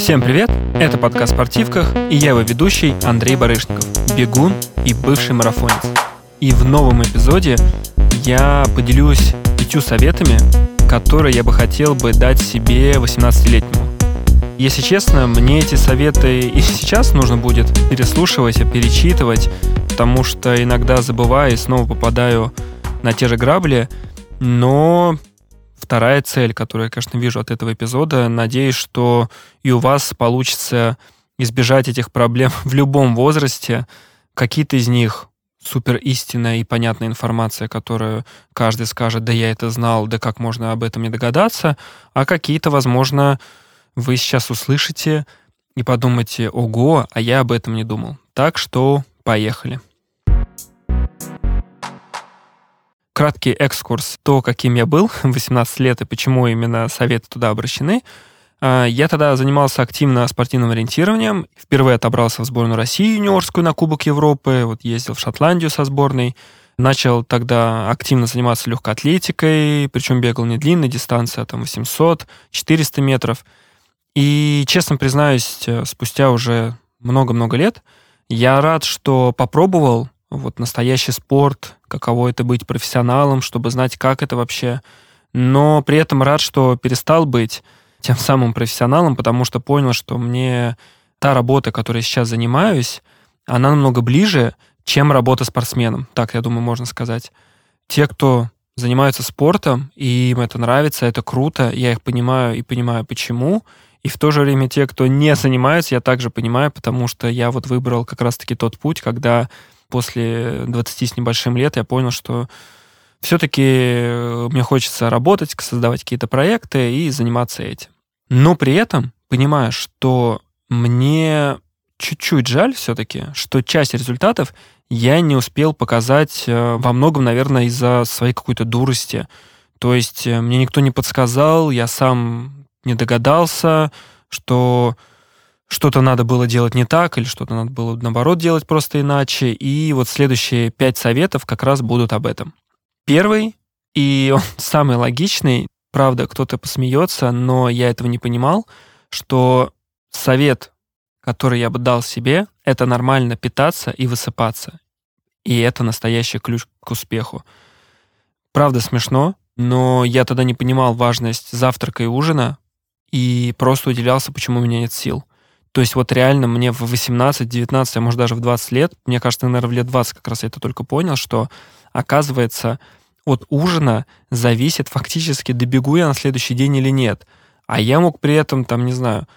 Всем привет! Это подкаст «Спортивках» и я его ведущий Андрей Барышников, бегун и бывший марафонец. И в новом эпизоде я поделюсь пятью советами, которые я бы хотел бы дать себе 18-летнему. Если честно, мне эти советы и сейчас нужно будет переслушивать, перечитывать, потому что иногда забываю и снова попадаю на те же грабли, но вторая цель, которую я, конечно, вижу от этого эпизода, надеюсь, что и у вас получится избежать этих проблем в любом возрасте. Какие-то из них супер истинная и понятная информация, которую каждый скажет, да я это знал, да как можно об этом не догадаться, а какие-то, возможно, вы сейчас услышите и подумаете, ого, а я об этом не думал. Так что поехали. Краткий экскурс, то, каким я был в 18 лет и почему именно советы туда обращены. А, я тогда занимался активно спортивным ориентированием. Впервые отобрался в сборную России юниорскую на Кубок Европы. Вот ездил в Шотландию со сборной. Начал тогда активно заниматься легкой атлетикой, причем бегал не длинной дистанции, а там 800, 400 метров. И, честно признаюсь, э, спустя уже много-много лет я рад, что попробовал вот настоящий спорт, каково это быть профессионалом, чтобы знать, как это вообще. Но при этом рад, что перестал быть тем самым профессионалом, потому что понял, что мне та работа, которой я сейчас занимаюсь, она намного ближе, чем работа спортсменом. Так, я думаю, можно сказать. Те, кто занимаются спортом, и им это нравится, это круто, я их понимаю и понимаю, почему. И в то же время те, кто не занимается, я также понимаю, потому что я вот выбрал как раз-таки тот путь, когда после 20 с небольшим лет я понял, что все-таки э, мне хочется работать, создавать какие-то проекты и заниматься этим. Но при этом понимаю, что мне чуть-чуть жаль все-таки, что часть результатов я не успел показать э, во многом, наверное, из-за своей какой-то дурости. То есть э, мне никто не подсказал, я сам не догадался, что что-то надо было делать не так, или что-то надо было, наоборот, делать просто иначе. И вот следующие пять советов как раз будут об этом. Первый, и он самый логичный, правда, кто-то посмеется, но я этого не понимал, что совет, который я бы дал себе, это нормально питаться и высыпаться. И это настоящий ключ к успеху. Правда смешно, но я тогда не понимал важность завтрака и ужина и просто удивлялся, почему у меня нет сил. То есть вот реально мне в 18, 19, а может даже в 20 лет, мне кажется, наверное, в лет 20 как раз я это только понял, что оказывается от ужина зависит фактически, добегу я на следующий день или нет. А я мог при этом, там, не знаю,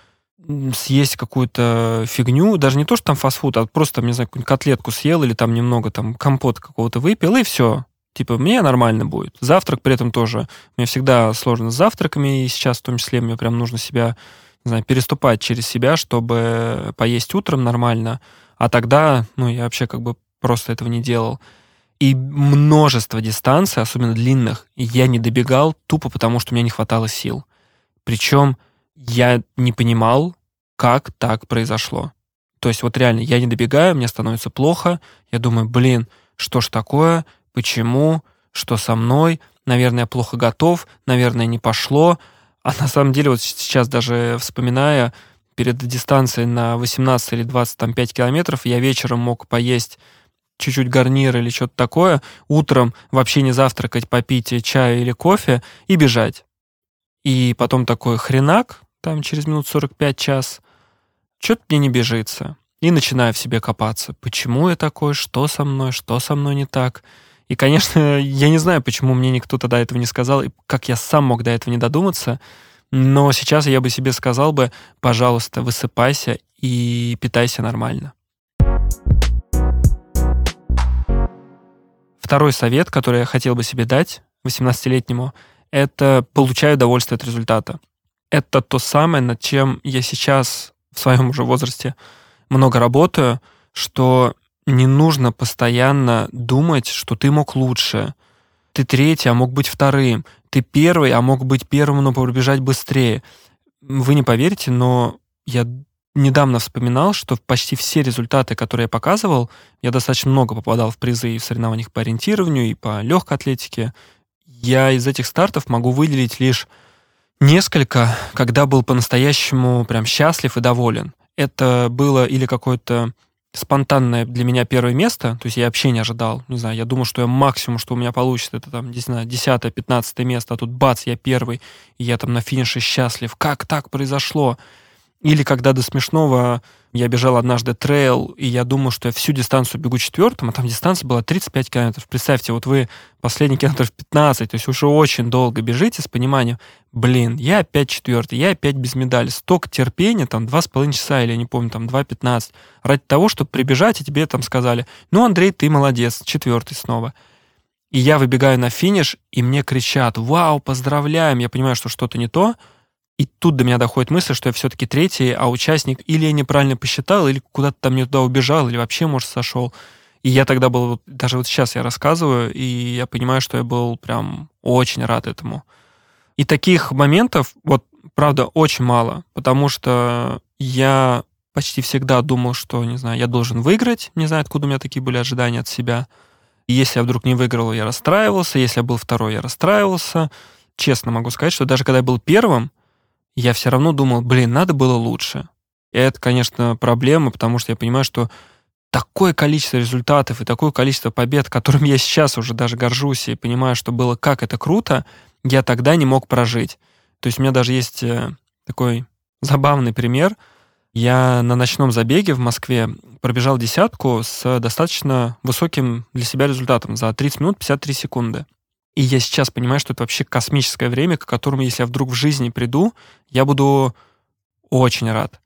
съесть какую-то фигню, даже не то, что там фастфуд, а просто, там, не знаю, какую-нибудь котлетку съел или там немного там компот какого-то выпил, и все. Типа, мне нормально будет. Завтрак при этом тоже. Мне всегда сложно с завтраками, и сейчас в том числе мне прям нужно себя не знаю, переступать через себя, чтобы поесть утром нормально, а тогда, ну, я вообще как бы просто этого не делал. И множество дистанций, особенно длинных, я не добегал тупо потому, что у меня не хватало сил. Причем я не понимал, как так произошло. То есть вот реально, я не добегаю, мне становится плохо, я думаю, блин, что ж такое, почему, что со мной, наверное, я плохо готов, наверное, не пошло, а на самом деле, вот сейчас даже вспоминая, перед дистанцией на 18 или 25 километров я вечером мог поесть чуть-чуть гарнир или что-то такое, утром вообще не завтракать, попить чай или кофе и бежать. И потом такой хренак, там через минут 45 час, что-то мне не бежится. И начинаю в себе копаться. Почему я такой? Что со мной? Что со мной не так? И, конечно, я не знаю, почему мне никто тогда этого не сказал, и как я сам мог до этого не додуматься, но сейчас я бы себе сказал бы, пожалуйста, высыпайся и питайся нормально. Второй совет, который я хотел бы себе дать 18-летнему, это получаю удовольствие от результата. Это то самое, над чем я сейчас в своем уже возрасте много работаю, что не нужно постоянно думать, что ты мог лучше. Ты третий, а мог быть вторым. Ты первый, а мог быть первым, но пробежать быстрее. Вы не поверите, но я недавно вспоминал, что почти все результаты, которые я показывал, я достаточно много попадал в призы и в соревнованиях по ориентированию, и по легкой атлетике. Я из этих стартов могу выделить лишь Несколько, когда был по-настоящему прям счастлив и доволен. Это было или какое-то спонтанное для меня первое место, то есть я вообще не ожидал, не знаю, я думал, что я максимум, что у меня получится, это там, не знаю, 10-15 место, а тут бац, я первый, и я там на финише счастлив. Как так произошло? Или когда до смешного я бежал однажды трейл, и я думал, что я всю дистанцию бегу четвертым, а там дистанция была 35 километров. Представьте, вот вы последний километров 15, то есть уже очень долго бежите с пониманием, блин, я опять четвертый, я опять без медали. Столько терпения, там, два с половиной часа, или я не помню, там, 2.15, ради того, чтобы прибежать, и тебе там сказали, ну, Андрей, ты молодец, четвертый снова. И я выбегаю на финиш, и мне кричат, вау, поздравляем, я понимаю, что что-то не то, и тут до меня доходит мысль, что я все-таки третий, а участник или я неправильно посчитал, или куда-то там не туда убежал, или вообще, может, сошел. И я тогда был, даже вот сейчас я рассказываю, и я понимаю, что я был прям очень рад этому. И таких моментов, вот, правда, очень мало, потому что я почти всегда думал, что, не знаю, я должен выиграть, не знаю, откуда у меня такие были ожидания от себя. И если я вдруг не выиграл, я расстраивался, если я был второй, я расстраивался. Честно могу сказать, что даже когда я был первым, я все равно думал, блин, надо было лучше. И это, конечно, проблема, потому что я понимаю, что такое количество результатов и такое количество побед, которым я сейчас уже даже горжусь и понимаю, что было как это круто, я тогда не мог прожить. То есть у меня даже есть э, такой забавный пример. Я на ночном забеге в Москве пробежал десятку с достаточно высоким для себя результатом за 30 минут 53 секунды. И я сейчас понимаю, что это вообще космическое время, к которому, если я вдруг в жизни приду, я буду очень рад.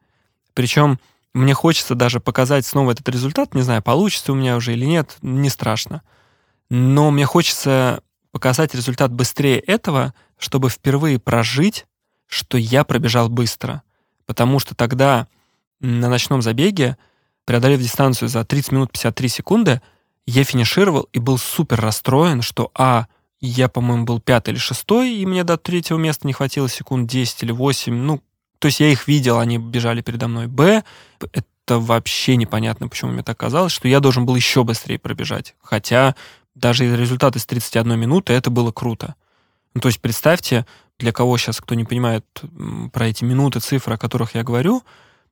Причем мне хочется даже показать снова этот результат. Не знаю, получится у меня уже или нет, не страшно. Но мне хочется показать результат быстрее этого, чтобы впервые прожить, что я пробежал быстро. Потому что тогда на ночном забеге, преодолев дистанцию за 30 минут 53 секунды, я финишировал и был супер расстроен, что а, я, по-моему, был пятый или шестой, и мне до третьего места не хватило секунд 10 или 8. Ну, то есть я их видел, они бежали передо мной. Б, это вообще непонятно, почему мне так казалось, что я должен был еще быстрее пробежать. Хотя даже результат из 31 минуты, это было круто. Ну, то есть представьте, для кого сейчас, кто не понимает про эти минуты, цифры, о которых я говорю,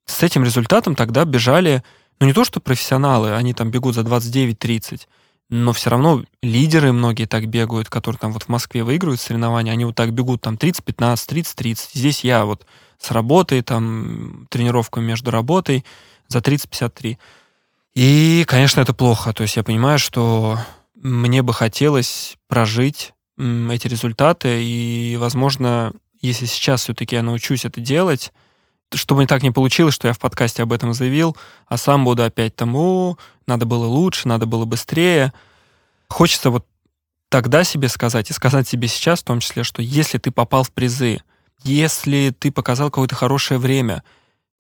с этим результатом тогда бежали, ну не то что профессионалы, они там бегут за 29-30, но все равно лидеры многие так бегают, которые там вот в Москве выигрывают соревнования, они вот так бегут там 30-15, 30-30. Здесь я вот с работой, там, тренировкой между работой за 30-53. И, конечно, это плохо. То есть я понимаю, что мне бы хотелось прожить эти результаты, и, возможно, если сейчас все-таки я научусь это делать, чтобы так не получилось, что я в подкасте об этом заявил, а сам буду опять там, о, надо было лучше, надо было быстрее. Хочется вот тогда себе сказать, и сказать себе сейчас в том числе, что если ты попал в призы, если ты показал какое-то хорошее время,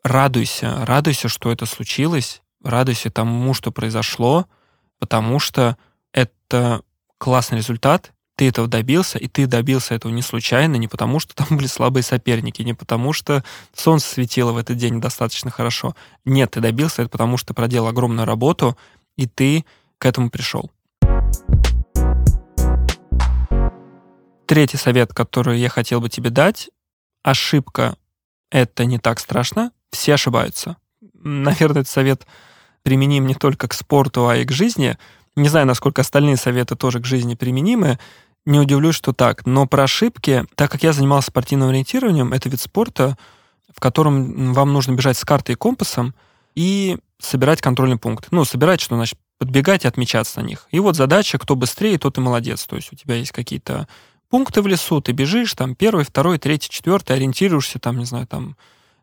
радуйся, радуйся, что это случилось, радуйся тому, что произошло, потому что это классный результат, ты этого добился, и ты добился этого не случайно, не потому что там были слабые соперники, не потому что солнце светило в этот день достаточно хорошо. Нет, ты добился это потому, что проделал огромную работу, и ты к этому пришел. Третий совет, который я хотел бы тебе дать. Ошибка — это не так страшно. Все ошибаются. Наверное, этот совет применим не только к спорту, а и к жизни. Не знаю, насколько остальные советы тоже к жизни применимы. Не удивлюсь, что так. Но про ошибки, так как я занимался спортивным ориентированием, это вид спорта, в котором вам нужно бежать с картой и компасом и собирать контрольный пункт. Ну, собирать, что значит подбегать и отмечаться на них. И вот задача, кто быстрее, тот и молодец. То есть у тебя есть какие-то пункты в лесу, ты бежишь, там, первый, второй, третий, четвертый, ориентируешься, там, не знаю, там,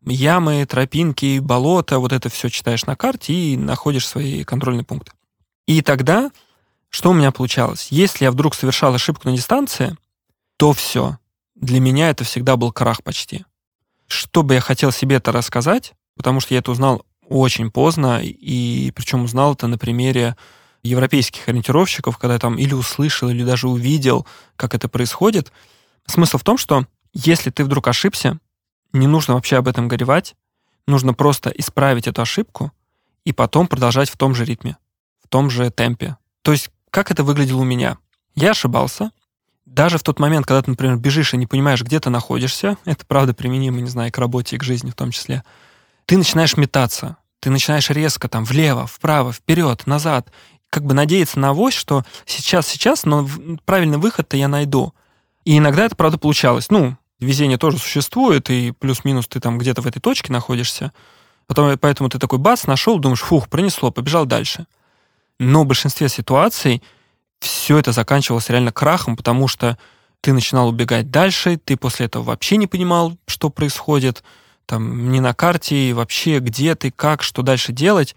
ямы, тропинки, болота, вот это все читаешь на карте и находишь свои контрольные пункты. И тогда что у меня получалось? Если я вдруг совершал ошибку на дистанции, то все. Для меня это всегда был крах почти. Что бы я хотел себе это рассказать, потому что я это узнал очень поздно, и причем узнал это на примере европейских ориентировщиков, когда я там или услышал, или даже увидел, как это происходит. Смысл в том, что если ты вдруг ошибся, не нужно вообще об этом горевать, нужно просто исправить эту ошибку и потом продолжать в том же ритме, в том же темпе. То есть как это выглядело у меня? Я ошибался, даже в тот момент, когда ты, например, бежишь и не понимаешь, где ты находишься, это правда применимо, не знаю, к работе и к жизни в том числе, ты начинаешь метаться, ты начинаешь резко там влево, вправо, вперед, назад, как бы надеяться на авось, что сейчас, сейчас, но правильный выход-то я найду. И иногда это, правда, получалось. Ну, везение тоже существует, и плюс-минус ты там где-то в этой точке находишься. Потом, поэтому ты такой бац, нашел, думаешь, фух, пронесло, побежал дальше. Но в большинстве ситуаций все это заканчивалось реально крахом, потому что ты начинал убегать дальше, ты после этого вообще не понимал, что происходит, там, не на карте, и вообще где ты, как, что дальше делать.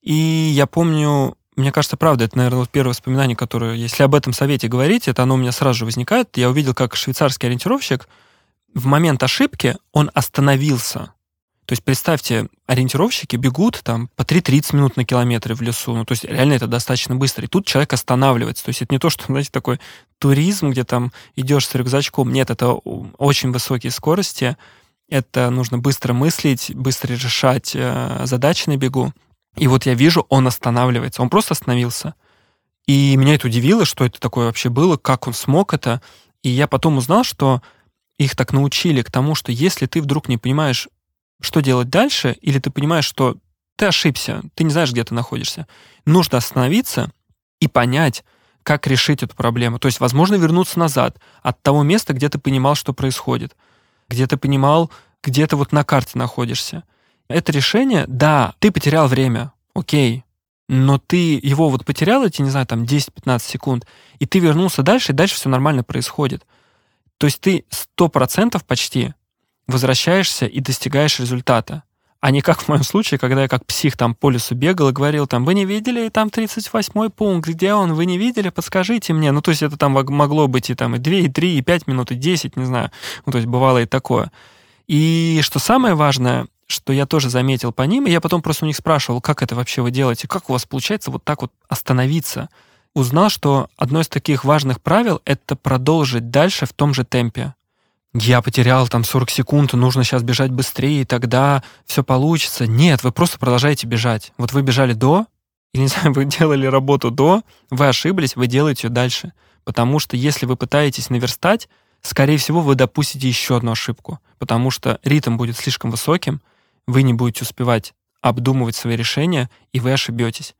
И я помню, мне кажется, правда, это, наверное, первое воспоминание, которое, если об этом совете говорить, это оно у меня сразу же возникает. Я увидел, как швейцарский ориентировщик в момент ошибки, он остановился. То есть представьте, ориентировщики бегут там по 3-30 минут на километры в лесу. Ну, то есть реально это достаточно быстро. И тут человек останавливается. То есть это не то, что, знаете, такой туризм, где там идешь с рюкзачком. Нет, это очень высокие скорости. Это нужно быстро мыслить, быстро решать э, задачи на бегу. И вот я вижу, он останавливается. Он просто остановился. И меня это удивило, что это такое вообще было, как он смог это. И я потом узнал, что их так научили к тому, что если ты вдруг не понимаешь, что делать дальше, или ты понимаешь, что ты ошибся, ты не знаешь, где ты находишься, нужно остановиться и понять, как решить эту проблему. То есть, возможно, вернуться назад от того места, где ты понимал, что происходит, где ты понимал, где ты вот на карте находишься. Это решение, да, ты потерял время, окей, но ты его вот потерял эти, не знаю, там 10-15 секунд, и ты вернулся дальше, и дальше все нормально происходит. То есть ты 100% почти возвращаешься и достигаешь результата. А не как в моем случае, когда я как псих там по лесу бегал и говорил там, вы не видели, там 38-й пункт, где он, вы не видели, подскажите мне. Ну, то есть это там могло быть и там и 2, и 3, и 5 минут, и 10, не знаю. Ну, то есть бывало и такое. И что самое важное, что я тоже заметил по ним, и я потом просто у них спрашивал, как это вообще вы делаете, как у вас получается вот так вот остановиться. Узнал, что одно из таких важных правил — это продолжить дальше в том же темпе я потерял там 40 секунд, нужно сейчас бежать быстрее, тогда все получится. Нет, вы просто продолжаете бежать. Вот вы бежали до, или, не знаю, вы делали работу до, вы ошиблись, вы делаете ее дальше. Потому что если вы пытаетесь наверстать, скорее всего, вы допустите еще одну ошибку, потому что ритм будет слишком высоким, вы не будете успевать обдумывать свои решения, и вы ошибетесь.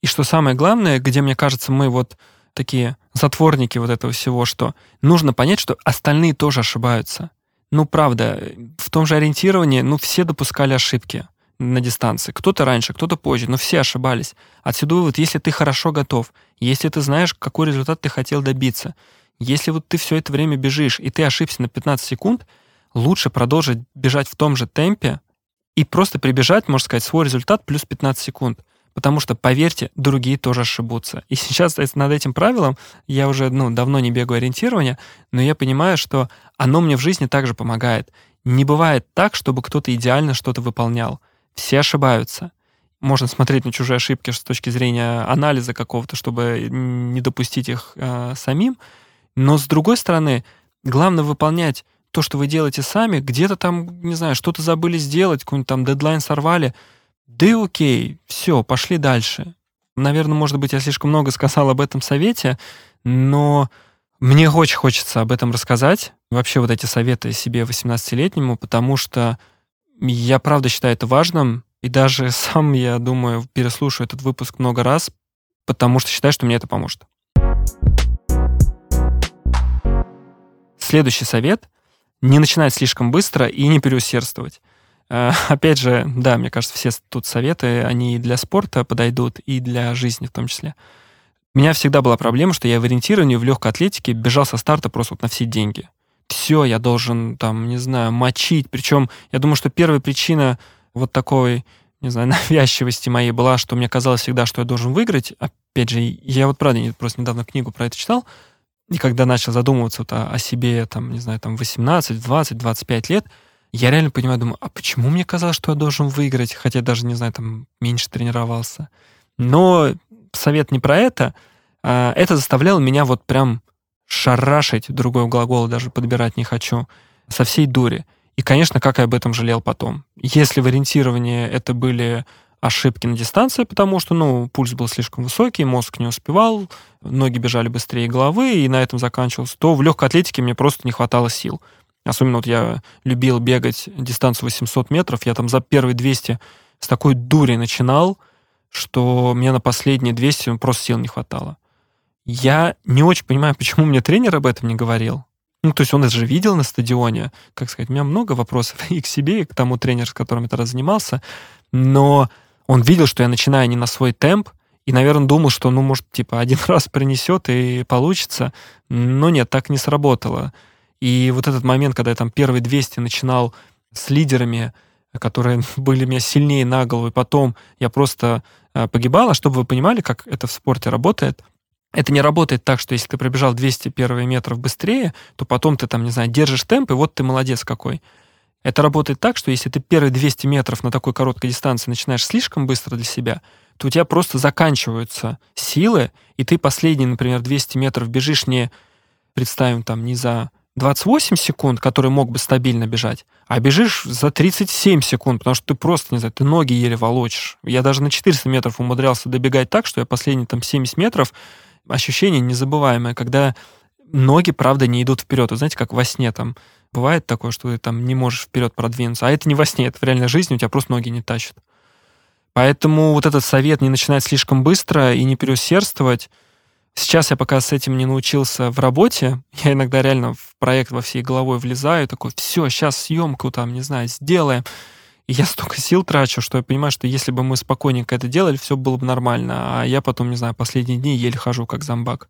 И что самое главное, где, мне кажется, мы вот такие затворники вот этого всего, что нужно понять, что остальные тоже ошибаются. Ну, правда, в том же ориентировании, ну, все допускали ошибки на дистанции. Кто-то раньше, кто-то позже, но все ошибались. Отсюда вывод, если ты хорошо готов, если ты знаешь, какой результат ты хотел добиться, если вот ты все это время бежишь, и ты ошибся на 15 секунд, лучше продолжить бежать в том же темпе и просто прибежать, можно сказать, свой результат плюс 15 секунд. Потому что, поверьте, другие тоже ошибутся. И сейчас над этим правилом я уже ну, давно не бегаю ориентирования, но я понимаю, что оно мне в жизни также помогает. Не бывает так, чтобы кто-то идеально что-то выполнял. Все ошибаются. Можно смотреть на чужие ошибки с точки зрения анализа какого-то, чтобы не допустить их э, самим. Но с другой стороны, главное выполнять то, что вы делаете сами. Где-то там, не знаю, что-то забыли сделать, какой-нибудь там дедлайн сорвали — да и окей, все, пошли дальше. Наверное, может быть, я слишком много сказал об этом совете, но мне очень хочется об этом рассказать. Вообще вот эти советы себе 18-летнему, потому что я правда считаю это важным, и даже сам, я думаю, переслушаю этот выпуск много раз, потому что считаю, что мне это поможет. Следующий совет — не начинать слишком быстро и не переусердствовать. Э, опять же, да, мне кажется, все тут советы, они и для спорта подойдут, и для жизни в том числе. У меня всегда была проблема, что я в ориентировании, в легкой атлетике бежал со старта просто вот на все деньги. Все, я должен, там, не знаю, мочить. Причем, я думаю, что первая причина вот такой, не знаю, навязчивости моей была, что мне казалось всегда, что я должен выиграть. Опять же, я вот, правда, просто недавно книгу про это читал, и когда начал задумываться вот о, о себе, там, не знаю, там, 18, 20, 25 лет, я реально понимаю, думаю, а почему мне казалось, что я должен выиграть, хотя даже, не знаю, там меньше тренировался. Но совет не про это. А это заставляло меня вот прям шарашить, другой глагол даже подбирать не хочу, со всей дури. И, конечно, как я об этом жалел потом. Если в ориентировании это были ошибки на дистанции, потому что, ну, пульс был слишком высокий, мозг не успевал, ноги бежали быстрее головы, и на этом заканчивался, то в легкой атлетике мне просто не хватало сил. Особенно вот я любил бегать дистанцию 800 метров, я там за первые 200 с такой дури начинал, что мне на последние 200 просто сил не хватало. Я не очень понимаю, почему мне тренер об этом не говорил. Ну, то есть он это же видел на стадионе. Как сказать, у меня много вопросов и к себе, и к тому тренеру, с которым я тогда занимался. Но он видел, что я начинаю не на свой темп, и, наверное, думал, что, ну, может, типа, один раз принесет и получится. Но нет, так не сработало. И вот этот момент, когда я там первые 200 начинал с лидерами, которые были меня сильнее на голову, и потом я просто э, погибал, а чтобы вы понимали, как это в спорте работает, это не работает так, что если ты пробежал 200 первых метров быстрее, то потом ты там, не знаю, держишь темп, и вот ты молодец какой. Это работает так, что если ты первые 200 метров на такой короткой дистанции начинаешь слишком быстро для себя, то у тебя просто заканчиваются силы, и ты последние, например, 200 метров бежишь не, представим, там, не за 28 секунд, который мог бы стабильно бежать, а бежишь за 37 секунд, потому что ты просто, не знаю, ты ноги еле волочишь. Я даже на 400 метров умудрялся добегать так, что я последние там 70 метров, ощущение незабываемое, когда ноги, правда, не идут вперед. Вы знаете, как во сне там бывает такое, что ты там не можешь вперед продвинуться, а это не во сне, это в реальной жизни, у тебя просто ноги не тащат. Поэтому вот этот совет не начинать слишком быстро и не переусердствовать, Сейчас я пока с этим не научился в работе. Я иногда реально в проект во всей головой влезаю, такой, все, сейчас съемку там, не знаю, сделаем. И я столько сил трачу, что я понимаю, что если бы мы спокойненько это делали, все было бы нормально. А я потом, не знаю, последние дни еле хожу, как зомбак.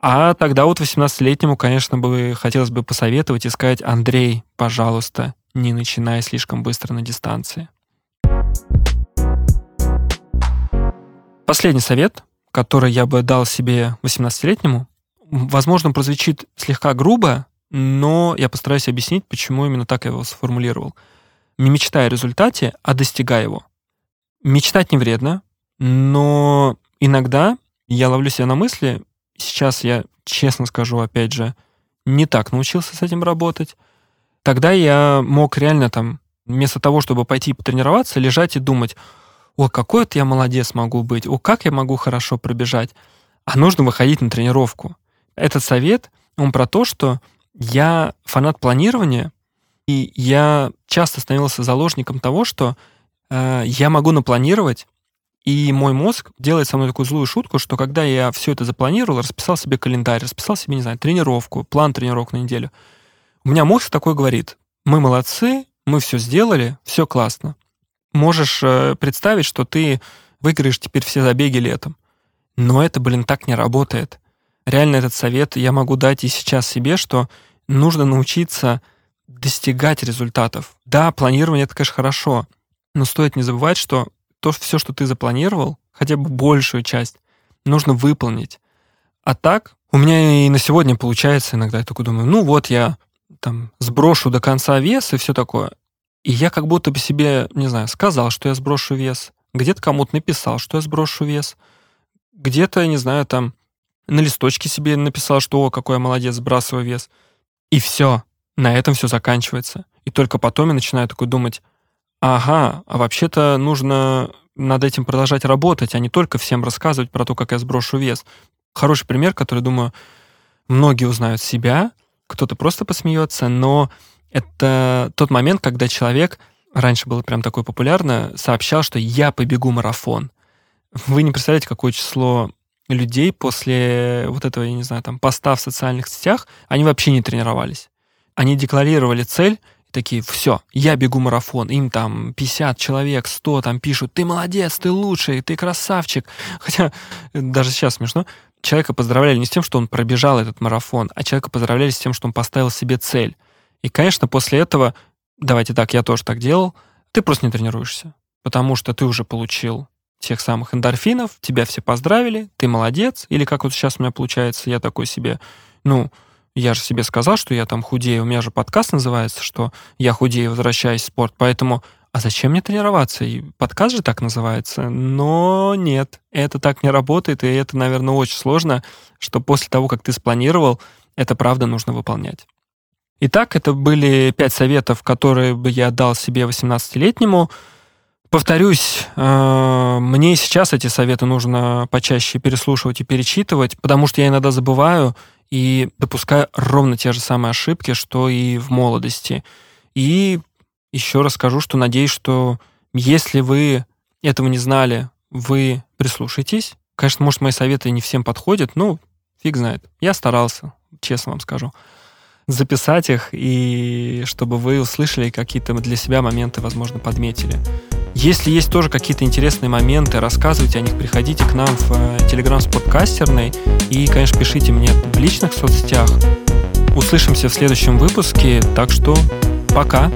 А тогда вот 18-летнему, конечно, бы хотелось бы посоветовать и сказать, Андрей, пожалуйста, не начинай слишком быстро на дистанции. Последний совет который я бы дал себе 18-летнему, возможно, прозвучит слегка грубо, но я постараюсь объяснить, почему именно так я его сформулировал. Не мечтай о результате, а достигай его. Мечтать не вредно, но иногда я ловлю себя на мысли, сейчас я, честно скажу, опять же, не так научился с этим работать. Тогда я мог реально там, вместо того, чтобы пойти потренироваться, лежать и думать, о, какой вот я молодец могу быть, о, как я могу хорошо пробежать. А нужно выходить на тренировку. Этот совет, он про то, что я фанат планирования, и я часто становился заложником того, что э, я могу напланировать, и мой мозг делает со мной такую злую шутку, что когда я все это запланировал, расписал себе календарь, расписал себе, не знаю, тренировку, план тренировок на неделю, у меня мозг такой говорит, мы молодцы, мы все сделали, все классно можешь э, представить, что ты выиграешь теперь все забеги летом. Но это, блин, так не работает. Реально этот совет я могу дать и сейчас себе, что нужно научиться достигать результатов. Да, планирование это, конечно, хорошо, но стоит не забывать, что то все, что ты запланировал, хотя бы большую часть, нужно выполнить. А так, у меня и на сегодня получается иногда, я только думаю, ну вот я там сброшу до конца вес и все такое. И я как будто бы себе, не знаю, сказал, что я сброшу вес, где-то кому-то написал, что я сброшу вес, где-то, не знаю, там на листочке себе написал, что «О, какой я молодец, сбрасываю вес». И все, на этом все заканчивается. И только потом я начинаю такой думать, ага, а вообще-то нужно над этим продолжать работать, а не только всем рассказывать про то, как я сброшу вес. Хороший пример, который, думаю, многие узнают себя, кто-то просто посмеется, но это тот момент, когда человек, раньше было прям такое популярно, сообщал, что я побегу марафон. Вы не представляете, какое число людей после вот этого, я не знаю, там, поста в социальных сетях, они вообще не тренировались. Они декларировали цель, такие, все, я бегу марафон, им там 50 человек, 100 там пишут, ты молодец, ты лучший, ты красавчик. Хотя даже сейчас смешно. Человека поздравляли не с тем, что он пробежал этот марафон, а человека поздравляли с тем, что он поставил себе цель. И, конечно, после этого, давайте так, я тоже так делал, ты просто не тренируешься, потому что ты уже получил тех самых эндорфинов, тебя все поздравили, ты молодец, или как вот сейчас у меня получается, я такой себе, ну, я же себе сказал, что я там худею, у меня же подкаст называется, что я худею, возвращаюсь в спорт, поэтому а зачем мне тренироваться? И подкаст же так называется. Но нет, это так не работает, и это, наверное, очень сложно, что после того, как ты спланировал, это правда нужно выполнять. Итак, это были пять советов, которые бы я дал себе 18-летнему. Повторюсь, э, мне сейчас эти советы нужно почаще переслушивать и перечитывать, потому что я иногда забываю и допускаю ровно те же самые ошибки, что и в молодости. И еще раз скажу, что надеюсь, что если вы этого не знали, вы прислушайтесь. Конечно, может, мои советы не всем подходят, ну, фиг знает. Я старался, честно вам скажу записать их, и чтобы вы услышали какие-то для себя моменты, возможно, подметили. Если есть тоже какие-то интересные моменты, рассказывайте о них, приходите к нам в Телеграм с подкастерной и, конечно, пишите мне в личных соцсетях. Услышимся в следующем выпуске, так что пока!